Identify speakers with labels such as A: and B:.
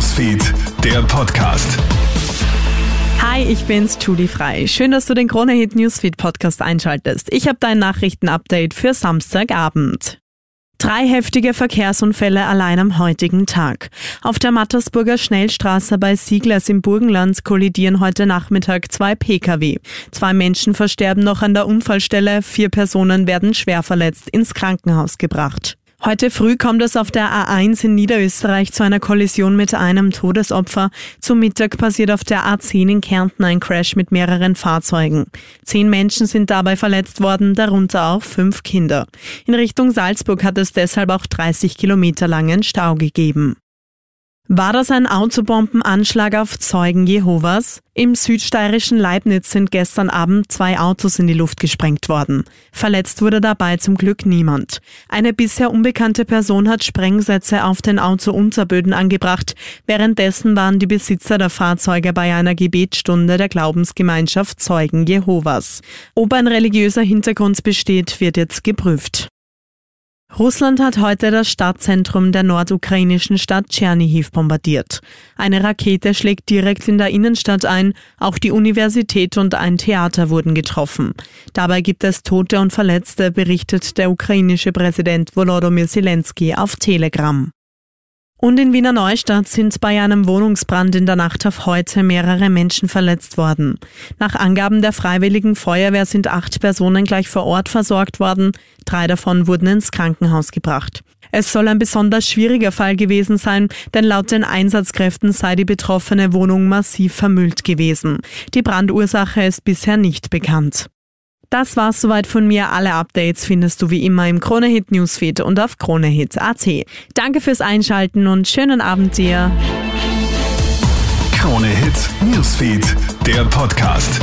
A: Newsfeed, der Podcast.
B: Hi, ich bin's, Julie Frei. Schön, dass du den Kronehit Newsfeed Podcast einschaltest. Ich habe dein Nachrichtenupdate für Samstagabend. Drei heftige Verkehrsunfälle allein am heutigen Tag. Auf der Mattersburger Schnellstraße bei Sieglers im Burgenland kollidieren heute Nachmittag zwei Pkw. Zwei Menschen versterben noch an der Unfallstelle, vier Personen werden schwer verletzt ins Krankenhaus gebracht. Heute früh kommt es auf der A1 in Niederösterreich zu einer Kollision mit einem Todesopfer. Zum Mittag passiert auf der A10 in Kärnten ein Crash mit mehreren Fahrzeugen. Zehn Menschen sind dabei verletzt worden, darunter auch fünf Kinder. In Richtung Salzburg hat es deshalb auch 30 Kilometer langen Stau gegeben. War das ein Autobombenanschlag auf Zeugen Jehovas? Im südsteirischen Leibniz sind gestern Abend zwei Autos in die Luft gesprengt worden. Verletzt wurde dabei zum Glück niemand. Eine bisher unbekannte Person hat Sprengsätze auf den Autounterböden angebracht. Währenddessen waren die Besitzer der Fahrzeuge bei einer Gebetsstunde der Glaubensgemeinschaft Zeugen Jehovas. Ob ein religiöser Hintergrund besteht, wird jetzt geprüft. Russland hat heute das Stadtzentrum der nordukrainischen Stadt Tschernihiv bombardiert. Eine Rakete schlägt direkt in der Innenstadt ein, auch die Universität und ein Theater wurden getroffen. Dabei gibt es Tote und Verletzte, berichtet der ukrainische Präsident Volodymyr Zelensky auf Telegram. Und in Wiener Neustadt sind bei einem Wohnungsbrand in der Nacht auf heute mehrere Menschen verletzt worden. Nach Angaben der Freiwilligen Feuerwehr sind acht Personen gleich vor Ort versorgt worden. Drei davon wurden ins Krankenhaus gebracht. Es soll ein besonders schwieriger Fall gewesen sein, denn laut den Einsatzkräften sei die betroffene Wohnung massiv vermüllt gewesen. Die Brandursache ist bisher nicht bekannt. Das war's soweit von mir. Alle Updates findest du wie immer im Kronehit Newsfeed und auf kronehit.at. Danke fürs Einschalten und schönen Abend dir.
A: Kronehit Newsfeed, der Podcast.